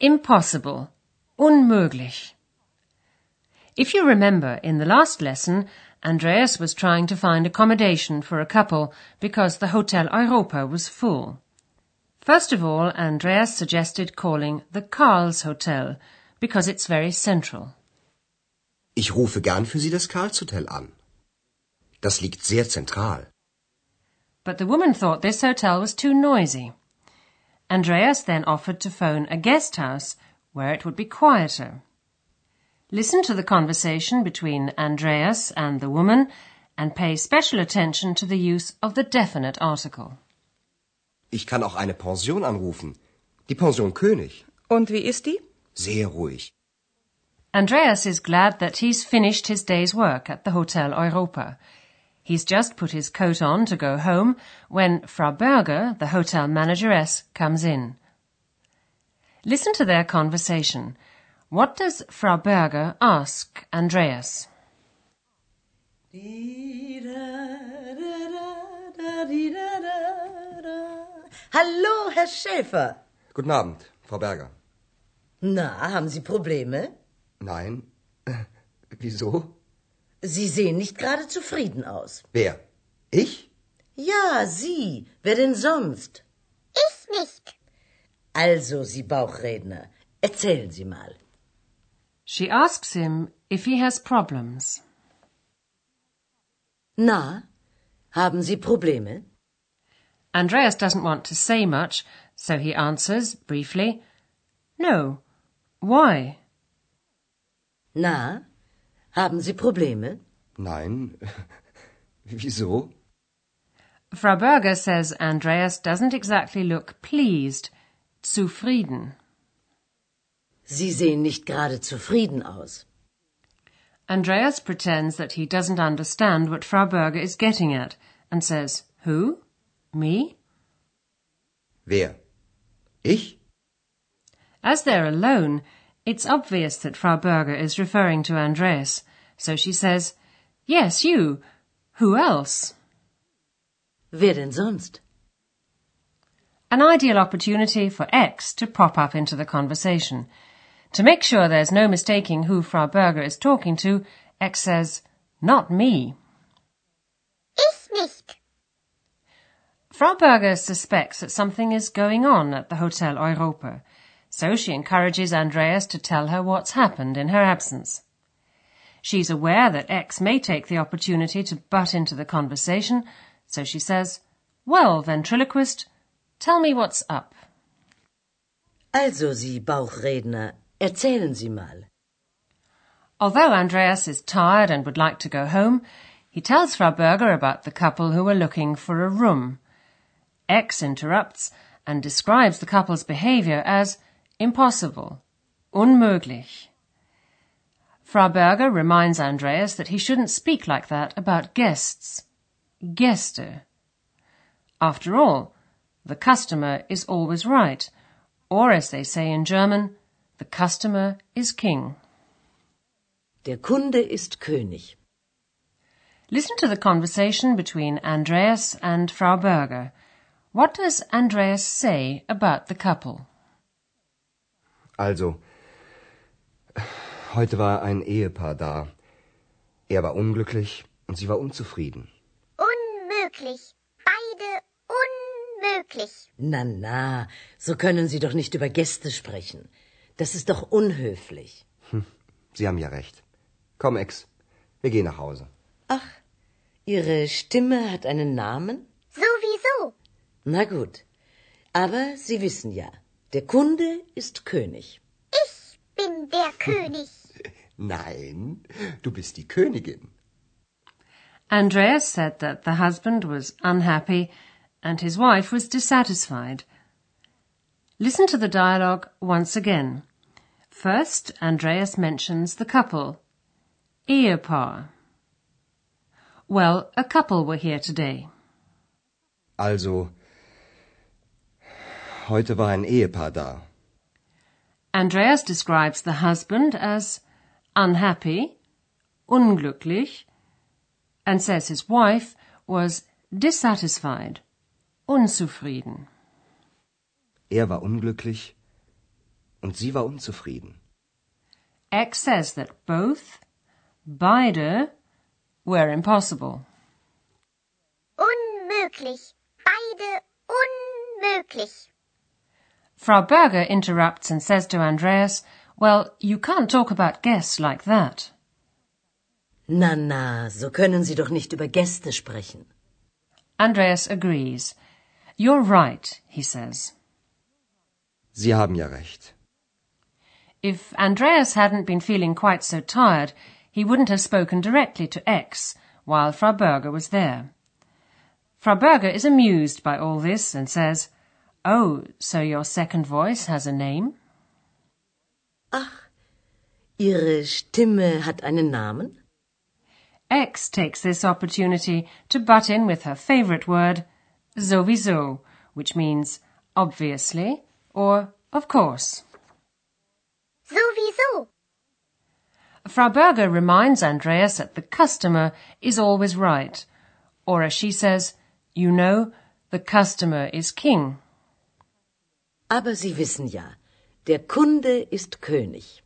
Impossible. Unmöglich. If you remember, in the last lesson, Andreas was trying to find accommodation for a couple because the Hotel Europa was full. First of all, Andreas suggested calling the Karls Hotel because it's very central. Ich rufe gern für Sie das Karlshotel an. Das liegt sehr zentral. But the woman thought this hotel was too noisy. Andreas then offered to phone a guest house where it would be quieter. Listen to the conversation between Andreas and the woman and pay special attention to the use of the definite article. Ich kann auch eine Pension anrufen. Die Pension König. Und wie ist die? Sehr ruhig. Andreas is glad that he's finished his day's work at the Hotel Europa. He's just put his coat on to go home when Frau Berger, the hotel manageress, comes in. Listen to their conversation. What does Frau Berger ask Andreas? Hallo, Herr Schäfer. Guten Abend, Frau Berger. Na, haben Sie Probleme? Nein. Wieso? Sie sehen nicht gerade zufrieden aus. Wer? Ich? Ja, Sie. Wer denn sonst? Ich nicht. Also, Sie Bauchredner, erzählen Sie mal. She asks him if he has problems. Na, haben Sie Probleme? Andreas doesn't want to say much, so he answers briefly, No. Why? Na, haben Sie Probleme? Nein. Wieso? Frau Berger says Andreas doesn't exactly look pleased, zufrieden. Sie sehen nicht gerade zufrieden aus. Andreas pretends that he doesn't understand what Frau Berger is getting at and says, Who? Me? Wer? Ich? As they're alone, it's obvious that Frau Berger is referring to Andreas, so she says, Yes, you. Who else? Wer denn sonst? An ideal opportunity for X to pop up into the conversation. To make sure there's no mistaking who Frau Berger is talking to, X says, Not me. Ich nicht. Frau Berger suspects that something is going on at the Hotel Europa, so she encourages Andreas to tell her what's happened in her absence. She's aware that X may take the opportunity to butt into the conversation, so she says, Well, ventriloquist, tell me what's up. Also, Sie Bauchredner, erzählen Sie mal. Although Andreas is tired and would like to go home, he tells Frau Berger about the couple who are looking for a room. X interrupts and describes the couple's behavior as impossible, unmöglich. Frau Berger reminds Andreas that he shouldn't speak like that about guests. Gäste. After all, the customer is always right, or as they say in German, the customer is king. Der Kunde ist König. Listen to the conversation between Andreas and Frau Berger. What does Andreas say about the couple? Also, heute war ein Ehepaar da. Er war unglücklich und sie war unzufrieden. Unmöglich. Beide unmöglich. Na, na, so können Sie doch nicht über Gäste sprechen. Das ist doch unhöflich. Sie haben ja recht. Komm, Ex, wir gehen nach Hause. Ach, Ihre Stimme hat einen Namen? Sowieso. Na gut. Aber Sie wissen ja, der Kunde ist König. Ich bin der König. Nein, du bist die Königin. Andreas said that the husband was unhappy and his wife was dissatisfied. Listen to the dialogue once again. First, Andreas mentions the couple. Ehepaar. Well, a couple were here today. Also, heute war ein Ehepaar da. Andreas describes the husband as unhappy, unglücklich, and says his wife was dissatisfied, unzufrieden. Er war unglücklich und sie war unzufrieden. X says that both, beide, were impossible. Unmöglich. Beide unmöglich. Frau Berger interrupts and says to Andreas, Well, you can't talk about guests like that. Na, na, so können Sie doch nicht über Gäste sprechen. Andreas agrees. You're right, he says. Sie haben ja recht. If Andreas hadn't been feeling quite so tired, he wouldn't have spoken directly to X while Frau Berger was there. Frau Berger is amused by all this and says, Oh, so your second voice has a name? Ach, Ihre Stimme hat einen Namen? X takes this opportunity to butt in with her favorite word, sowieso, which means obviously or of course. Sowieso. Frau Berger reminds Andreas that the customer is always right, or as she says, you know, the customer is king. Aber Sie wissen ja, der Kunde ist König.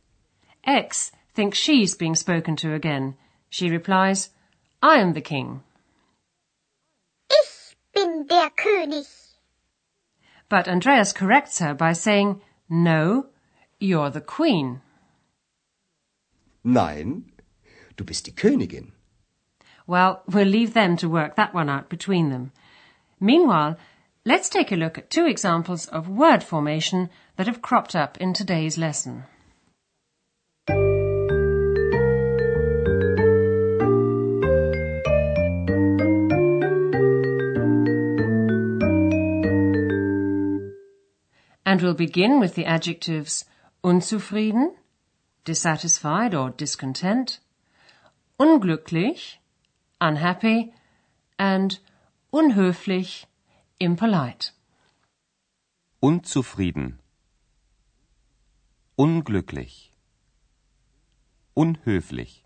X thinks she's being spoken to again. She replies, I am the king. Ich bin der König. But Andreas corrects her by saying, No, you're the queen. Nein, du bist die Königin. Well, we'll leave them to work that one out between them. Meanwhile, let's take a look at two examples of word formation that have cropped up in today's lesson. And we'll begin with the adjectives unzufrieden, dissatisfied or discontent, unglücklich, unhappy, and unhöflich, impolite. Unzufrieden. Unglücklich. Unhöflich.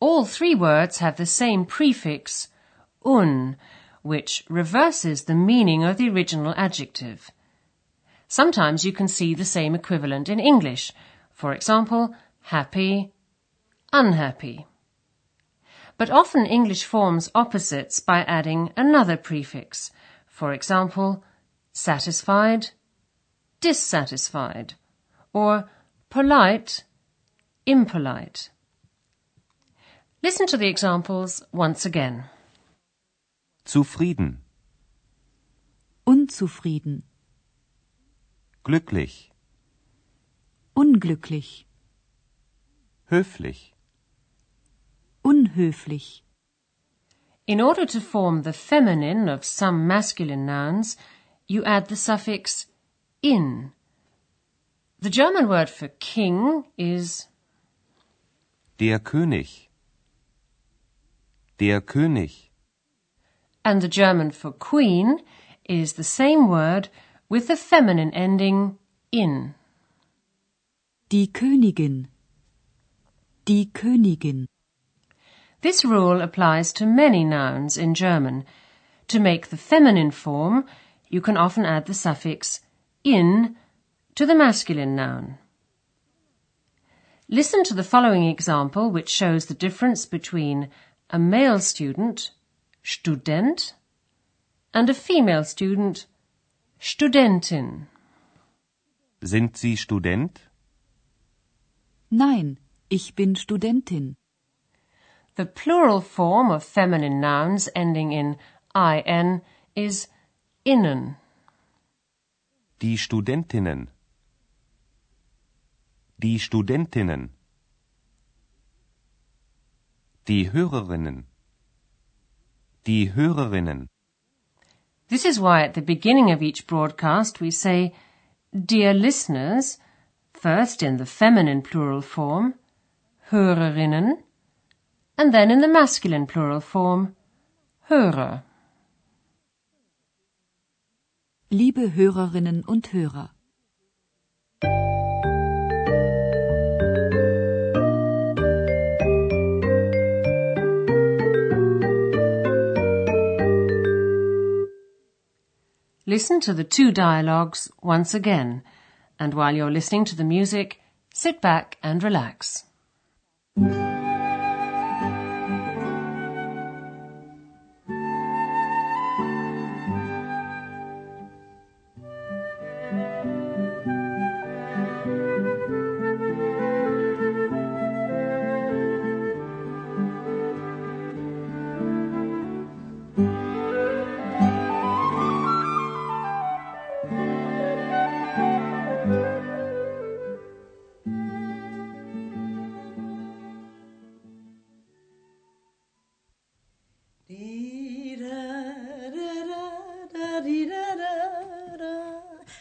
All three words have the same prefix, un, which reverses the meaning of the original adjective. Sometimes you can see the same equivalent in English. For example, happy, unhappy. But often English forms opposites by adding another prefix. For example, satisfied, dissatisfied, or polite, impolite. Listen to the examples once again. Zufrieden. Unzufrieden. Glücklich. Unglücklich. Höflich. Unhöflich. In order to form the feminine of some masculine nouns, you add the suffix in. The German word for king is Der König. Der König. and the German for queen is the same word with the feminine ending in. Die Königin. Die Königin. This rule applies to many nouns in German. To make the feminine form, you can often add the suffix in to the masculine noun. Listen to the following example, which shows the difference between a male student, Student, and a female student, Studentin. Sind Sie Student? Nein, ich bin Studentin. The plural form of feminine nouns ending in in is innen. Die Studentinnen. Die Studentinnen. Die Hörerinnen. Die Hörerinnen. This is why at the beginning of each broadcast we say, Dear listeners, First in the feminine plural form, Hörerinnen, and then in the masculine plural form, Hörer. Liebe Hörerinnen und Hörer. Listen to the two dialogues once again, and while you're listening to the music, sit back and relax.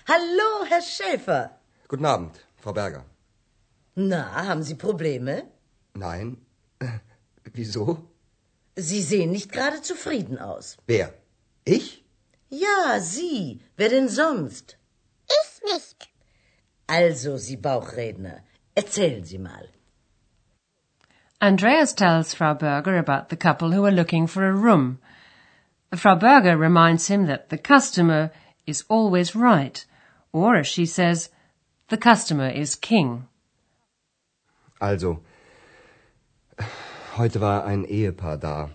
Hallo, Herr Schäfer. Guten Abend, Frau Berger. Na, haben Sie Probleme? Nein. Wieso? Sie sehen nicht gerade zufrieden aus. Wer? Ich? Ja, Sie. Wer denn sonst? Ich nicht. Also, Sie Bauchredner, erzählen Sie mal. Andreas tells Frau Berger about the couple who are looking for a room. Frau Berger reminds him that the customer is always right, or as she says, the customer is king. Also, heute war ein Ehepaar da.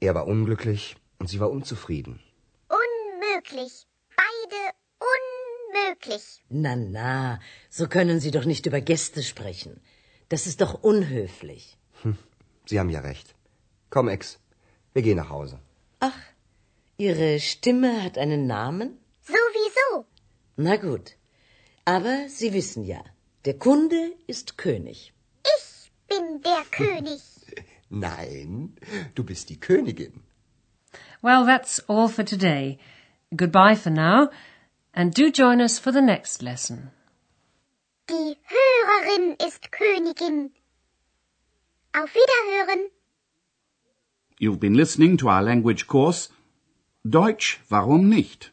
Er war unglücklich und sie war unzufrieden. Unmöglich. Beide unmöglich. Na, na, so können Sie doch nicht über Gäste sprechen. Das ist doch unhöflich. Sie haben ja recht. Komm, Ex, wir gehen nach Hause. Ach, Ihre Stimme hat einen Namen? Sowieso. Na gut. Aber Sie wissen ja, der Kunde ist König. Ich bin der König. Nein, du bist die Königin. Well, that's all for today. Goodbye for now, and do join us for the next lesson. Die Hörerin ist Königin. Auf Wiederhören. You've been listening to our language course, Deutsch, warum nicht?